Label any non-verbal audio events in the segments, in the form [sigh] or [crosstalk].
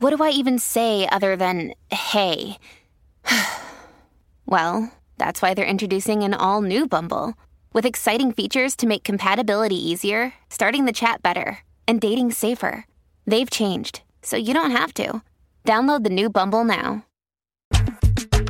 what do I even say other than hey? [sighs] well, that's why they're introducing an all new Bumble with exciting features to make compatibility easier, starting the chat better, and dating safer. They've changed, so you don't have to. Download the new Bumble now.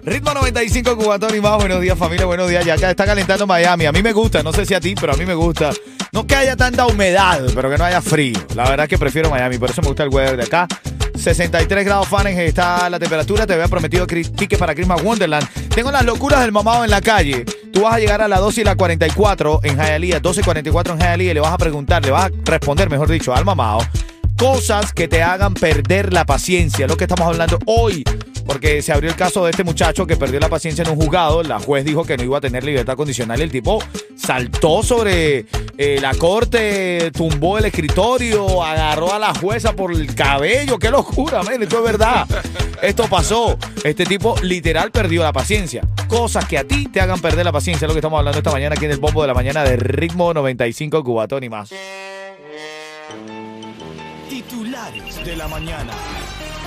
Ritmo 95 Cubatón y más. Buenos días, familia. Buenos días. Ya está calentando Miami. A mí me gusta. No sé si a ti, pero a mí me gusta. No que haya tanta humedad, pero que no haya frío. La verdad es que prefiero Miami. Por eso me gusta el weather de acá. 63 grados Fahrenheit está la temperatura. Te había prometido tickets para Christmas Wonderland. Tengo las locuras del mamado en la calle. Tú vas a llegar a las 12 y la 44 en Hialeah, 12.44 en Hialeah y le vas a preguntar, le vas a responder, mejor dicho, al mamado cosas que te hagan perder la paciencia, lo que estamos hablando hoy. Porque se abrió el caso de este muchacho que perdió la paciencia en un juzgado. La juez dijo que no iba a tener libertad condicional. El tipo saltó sobre eh, la corte, tumbó el escritorio, agarró a la jueza por el cabello. ¡Qué locura, men! Esto es verdad. Esto pasó. Este tipo literal perdió la paciencia. Cosas que a ti te hagan perder la paciencia. Es lo que estamos hablando esta mañana aquí en el bombo de la mañana de Ritmo 95 Cubatón y más. Titulares de la mañana.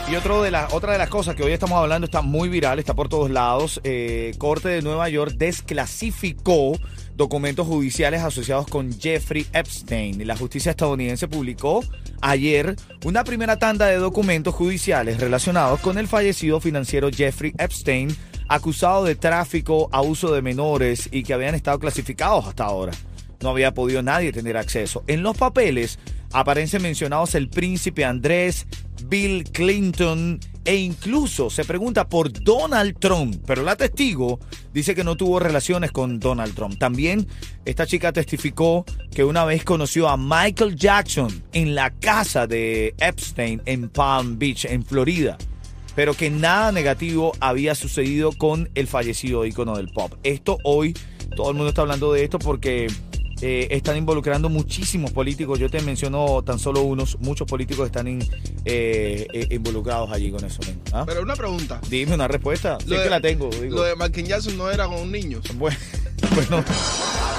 Y de otra de las cosas que hoy estamos hablando está muy viral, está por todos lados. Eh, Corte de Nueva York desclasificó documentos judiciales asociados con Jeffrey Epstein. La justicia estadounidense publicó ayer una primera tanda de documentos judiciales relacionados con el fallecido financiero Jeffrey Epstein, acusado de tráfico, abuso de menores y que habían estado clasificados hasta ahora no había podido nadie tener acceso. En los papeles aparecen mencionados el príncipe Andrés, Bill Clinton e incluso se pregunta por Donald Trump, pero la testigo dice que no tuvo relaciones con Donald Trump. También esta chica testificó que una vez conoció a Michael Jackson en la casa de Epstein en Palm Beach, en Florida pero que nada negativo había sucedido con el fallecido ícono del pop. Esto hoy, todo el mundo está hablando de esto porque eh, están involucrando muchísimos políticos. Yo te menciono tan solo unos, muchos políticos están in- eh, eh, involucrados allí con eso. men. ¿Ah? Pero una pregunta. Dime una respuesta. Sí Lo de- que la tengo. digo. Lo de Michael Jackson no era con un niño. [laughs] Bueno, bueno,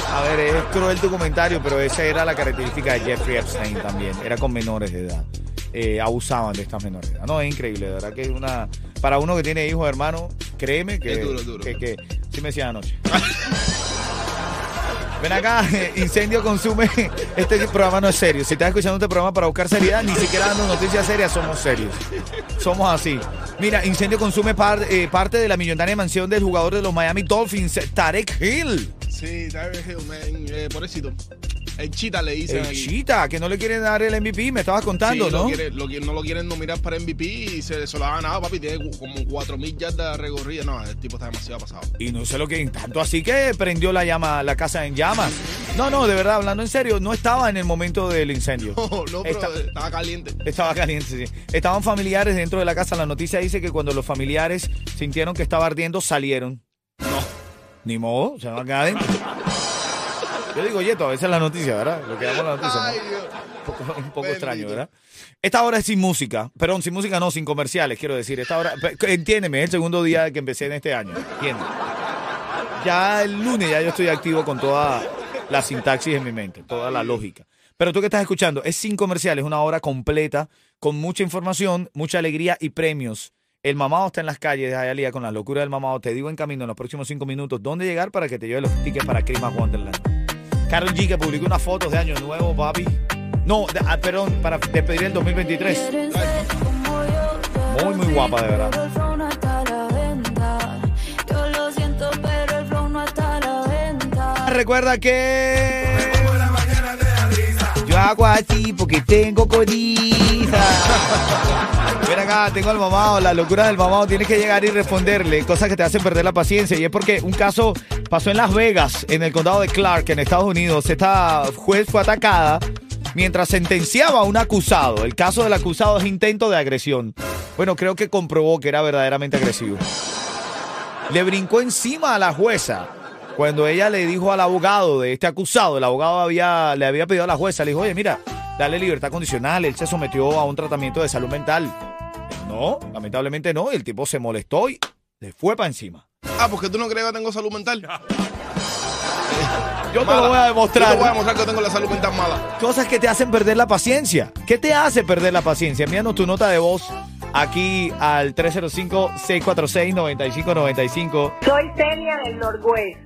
a ver, es cruel tu comentario, pero esa era la característica de Jeffrey Epstein también. Era con menores de edad. Eh, abusaban de estas menores de edad. No, es increíble, de verdad que es una. Para uno que tiene hijos, hermano, créeme que. Es duro, duro. Que, que- sí me decían anoche. [laughs] Ven acá, [laughs] Incendio consume. [laughs] Este programa no es serio. Si estás escuchando este programa para buscar seriedad, ni siquiera dando noticias serias, somos serios. Somos así. Mira, Incendio consume eh, parte de la millonaria mansión del jugador de los Miami Dolphins, Tarek Hill. Sí, Tyreek Hill, man, eh. El chita le dicen El. Chita, que no le quieren dar el MVP, me estabas contando, Sí, ¿no? Lo quiere- lo quiere- no lo quieren nominar para MVP y se, se lo ha ganado, papi. Tiene como 4.000 yardas recorridas. No, el tipo está demasiado pasado. Y no sé lo que tanto así que prendió la llama, la casa en llamas. No, no, de verdad, hablando en serio, no estaba en el momento del incendio. [laughs] No, no, pero estaba caliente. Estaba caliente, sí. Estaban familiares dentro de la casa. La noticia dice que cuando los familiares sintieron que estaba ardiendo, salieron. No. Ni modo, se van a quedar adentro. [laughs] Yo digo, Yeto, a veces la noticia, ¿verdad? Lo que damos la noticia. ¿no? Ay, Dios. Un poco, un poco Bendito. extraño, ¿verdad? Esta hora es sin música. Perdón, sin música no, sin comerciales, quiero decir. Esta hora, entiéndeme, es el segundo día que empecé en este año. Entiende. Ya el lunes ya yo estoy activo con toda la sintaxis en mi mente, toda la lógica. Pero tú que estás escuchando, es sin comerciales, una hora completa, con mucha información, mucha alegría y premios. El mamado está en las calles de Hialeah con la locura del mamado. Te digo en camino en los próximos cinco minutos dónde llegar para que te lleve los tickets para Christmas Wonderland. Carol G que publicó unas fotos de año nuevo, papi. No, de- ah, perdón, para despedir el 2023. Muy, muy guapa, de verdad. Recuerda que yo hago así porque tengo codiza. [laughs] Ven acá, tengo al mamado, la locura del mamado. Tienes que llegar y responderle cosas que te hacen perder la paciencia. Y es porque un caso pasó en Las Vegas, en el condado de Clark, en Estados Unidos. Esta juez fue atacada mientras sentenciaba a un acusado. El caso del acusado es intento de agresión. Bueno, creo que comprobó que era verdaderamente agresivo. Le brincó encima a la jueza cuando ella le dijo al abogado de este acusado, el abogado había, le había pedido a la jueza, le dijo, oye, mira, dale libertad condicional, él se sometió a un tratamiento de salud mental. No, lamentablemente no, el tipo se molestó y le fue para encima. Ah, porque tú no crees que tengo salud mental. [laughs] Yo te Mala. lo voy a Yo demostrar. te voy a demostrar que tengo la salud mental mala. Cosas que te hacen perder la paciencia. ¿Qué te hace perder la paciencia? Envíanos tu nota de voz aquí al 305-646-9595. Soy Celia del Norgüez.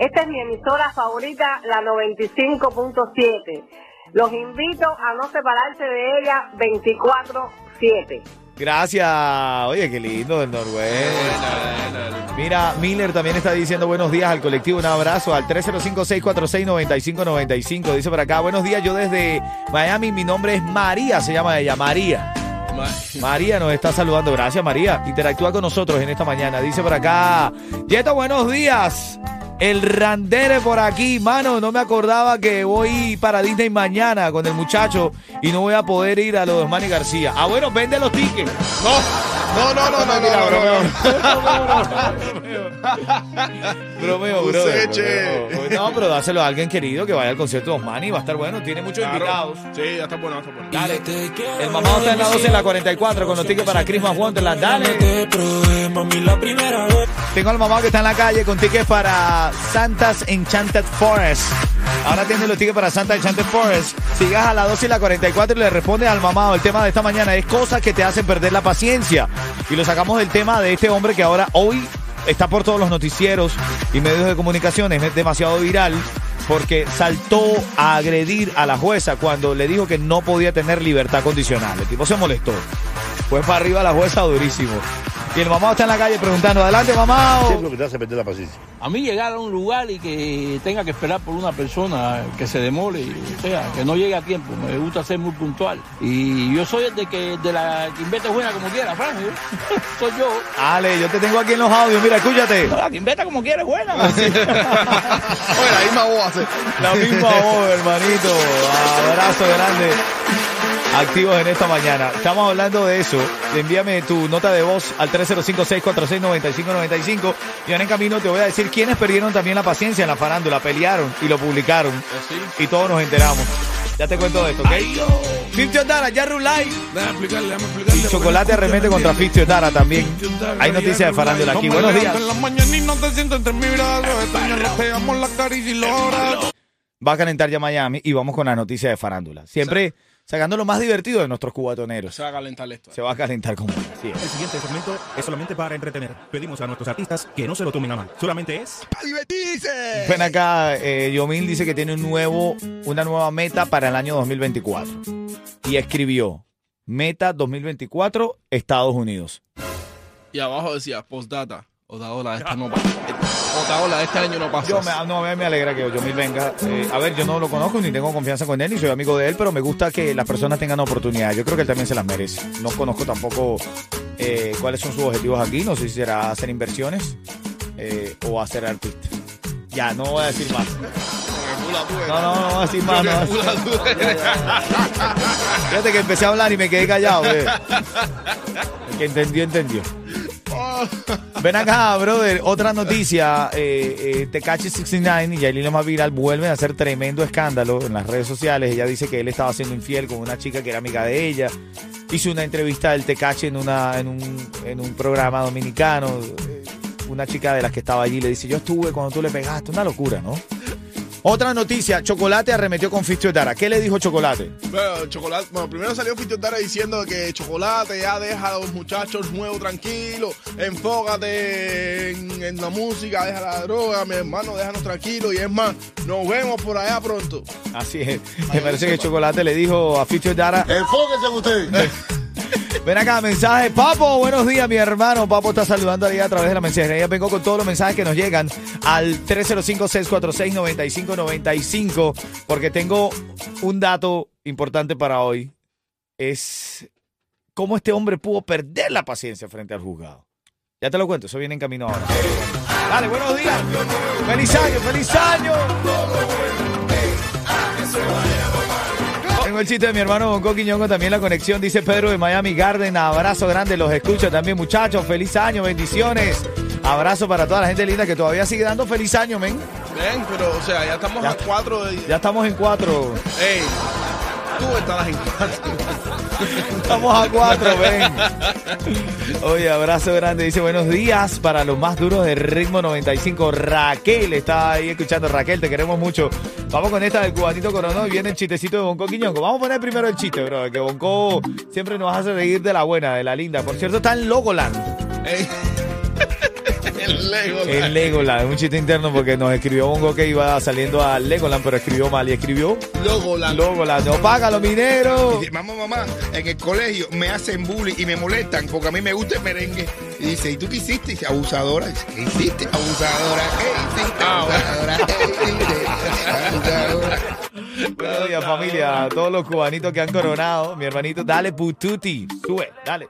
Esta es mi emisora favorita, la 95.7. Los invito a no separarse de ella 24-7. Gracias. Oye, qué lindo del Noruega. Mira, Miller también está diciendo buenos días al colectivo. Un abrazo al 305-646-9595. Dice por acá, buenos días. Yo desde Miami, mi nombre es María, se llama ella, María. María nos está saludando. Gracias, María. Interactúa con nosotros en esta mañana. Dice por acá, Yeto, buenos días. El Randere por aquí, mano, no me acordaba que voy para Disney mañana con el muchacho y no voy a poder ir a los de Manny García. Ah, bueno, vende los tickets. No, no, no, no, no, Mira, no, no, bromeo. no. Bromeo, Un bro. No, pero dáselo a alguien querido que vaya al concierto de Osmani. Va a estar bueno. Tiene muchos Claro. invitados. Sí, ya está bueno, ya está bueno. Dale. El mamado está en la 12 en la 44 con los tickets para Christmas Wonderland. Dale. Tengo al mamado que está en la calle con tickets para Santa's Enchanted Forest. Ahora tiene los tickets para Santa Enchanted Forest. Sigas a la 12 y la 44 y le respondes al mamado. El tema de esta mañana es cosas que te hacen perder la paciencia. Y lo sacamos del tema de este hombre que ahora hoy está por todos los noticieros y medios de comunicación. Es demasiado viral porque saltó a agredir a la jueza cuando le dijo que no podía tener libertad condicional. El tipo se molestó. Fue para arriba la jueza durísimo. Y el mamado está en la calle preguntando, adelante mamado. lo que te hace perder la paciencia. A mí llegar a un lugar y que tenga que esperar por una persona que se demore, o sea, que no llegue a tiempo, me gusta ser muy puntual. Y yo soy el de que de la que invete buena como quiera, Fran, yo- [laughs] soy yo. Ale, yo te tengo aquí en los audios, mira, escúchate. La que inveta como quiera es [laughs] buena. Oye, la misma voz hace. La misma voz, hermanito. Abrazo grande. Activos en esta mañana. Estamos hablando de eso. Envíame tu nota de voz al 305-646-9595. Y ahora en camino te voy a decir quiénes perdieron también la paciencia en la farándula. Pelearon y lo publicaron. Y todos nos enteramos. Ya te cuento de esto, ¿ok? Fifty Dara, ya Rulay. Y Chocolate arremete contra Fifty Dara también. Hay noticias de farándula aquí. Buenos días. La la. Va a calentar ya Miami y vamos con las noticias de farándula. Siempre sacando lo más divertido de nuestros cubatoneros. Se va a calentar esto. Se va a calentar como así es. El siguiente segmento es solamente para entretener. Pedimos a nuestros artistas que no se lo tomen a mal. Solamente es ¡Para divertirse! Ven acá, eh, Yomil dice que tiene un nuevo, una nueva meta para el año 2024. Y escribió, meta 2024, Estados Unidos. Y abajo decía, postdata. Otaola, esta [laughs] no. Otaola, este año no pasa. Yo me, no, me alegra que Yomil venga. Eh, a ver, yo no lo conozco ni tengo confianza con él ni soy amigo de él, pero me gusta que las personas tengan oportunidad. Yo creo que él también se las merece. No conozco tampoco eh, cuáles son sus objetivos aquí. No sé si será hacer inversiones eh, o hacer artista. Ya, no voy a decir más. No, no, no voy a decir más. no voy a decir más. Fíjate que empecé a hablar y me quedé callado. El que entendió, entendió. Ven acá, brother. Otra noticia. Eh, eh, Tekashi 69 y Yailin más viral vuelven a hacer tremendo escándalo en las redes sociales. Ella dice que él estaba siendo infiel con una chica que era amiga de ella. Hizo una entrevista del Tekashi en, una, en, un, en un programa dominicano. Eh, Una chica de las que estaba allí le dice, yo estuve cuando tú le pegaste. Una locura, ¿no? Otra noticia. Chocolate arremetió con Fistio Dara. ¿Qué le dijo Chocolate? Bueno, chocolate, bueno, primero salió Fito Tara diciendo que chocolate ya deja a los muchachos nuevos tranquilos, enfócate en, en la música, deja la droga, mi hermano, déjanos tranquilos y es más, nos vemos por allá pronto. Así es. Me parece que Chocolate le dijo a Fistio Dara, Enfóquese en usted. [laughs] Ven acá, mensaje. Papo, buenos días, mi hermano. Papo está saludando ahí a través de la mensajería. Vengo con todos los mensajes que nos llegan al 305-646-9595 porque tengo un dato importante para hoy. Es cómo este hombre pudo perder la paciencia frente al juzgado. Ya te lo cuento, eso viene en camino ahora. Dale, buenos días. Feliz año, feliz año. El chiste de mi hermano Bonco Quiñongo, también la conexión, dice Pedro de Miami Garden. Abrazo grande, los escucho también, muchachos. Feliz año, bendiciones. Abrazo para toda la gente linda que todavía sigue dando feliz año, men. Ven, pero, o sea, ya estamos Ya. a cuatro de... Ya estamos en cuatro. Ey, tú estabas en cuatro. Estamos a cuatro, ven. Oye, abrazo grande. Dice buenos días para los más duros de ritmo 95. Raquel está ahí escuchando. Raquel, te queremos mucho. Vamos con esta del cubanito coronó y viene el chistecito de Bonco Quiñongo. Vamos a poner primero el chiste, bro. Que Bonco siempre nos hace reír de la buena, de la linda. Por cierto, está en Logoland. Ey. El Lego. En Legoland, un chiste interno porque nos escribió Bongo que iba saliendo a Legoland, pero escribió mal y escribió Logo, la... Logoland. No paga los mineros. Dice, mamá, mamá, en el colegio me hacen bullying y me molestan porque a mí me gusta el merengue. Y dice, ¿y tú qué hiciste? Y dice, abusadora. Dice, ¿qué hiciste? Abusadora, ¿qué hiciste? Ah. Abusadora, ¿qué hiciste? Abusadora. Buenos días, familia. A todos los cubanitos que han coronado. Mi hermanito, dale pututi. Sube, dale.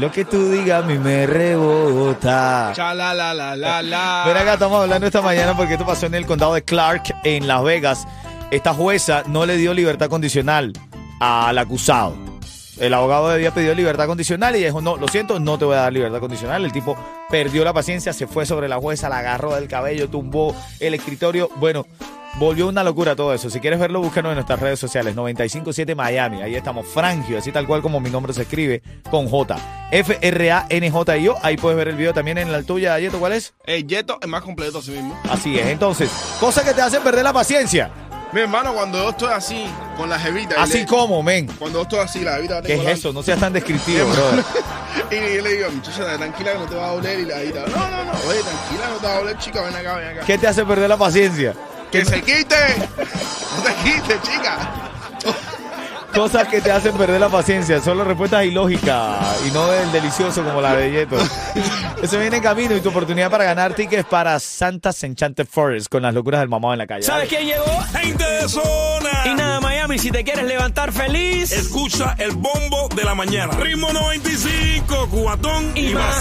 Lo que tú digas a mí me rebota. Cha la la la la acá, estamos hablando esta mañana porque esto pasó en el condado de Clark, en Las Vegas. Esta jueza no le dio libertad condicional al acusado. El abogado había pedido libertad condicional y dijo, no, lo siento, no te voy a dar libertad condicional. El tipo perdió la paciencia, se fue sobre la jueza, la agarró del cabello, tumbó el escritorio. Bueno, volvió una locura todo eso. Si quieres verlo, búscanos en nuestras redes sociales. 957 Miami. Ahí estamos, Frangio, así tal cual como mi nombre se escribe, con J. F-R-A-N-J-I-O. Ahí puedes ver el video también en la tuya, Ayeto, ¿cuál es? El Yeto es más completo así mismo. Así es. Entonces, cosas que te hacen perder la paciencia. Mi hermano, cuando yo estoy así, con la jevita. Así le- como, men. Cuando yo estoy así, la jevita ¿Qué es eso? No seas tan descriptivo, brother. [laughs] Y yo le digo, muchacha, tranquila que no te va a doler. Y la jevita, no, no, no, oye, tranquila, no te va a doler, chica, ven acá, ven acá. ¿Qué te hace perder la paciencia? Que se quite. No te quite, chica. Cosas que te hacen perder la paciencia. Son las respuestas ilógicas y no del delicioso como la de Yeto. Eso viene en camino y tu oportunidad para ganar tickets para Santa's Enchanted Forest con las locuras del mamá en la calle. ¿Sabes quién llegó? Gente de zona. Y nada, Miami, si te quieres levantar feliz Escucha el bombo de la mañana. Ritmo 95, cubatón y, y más.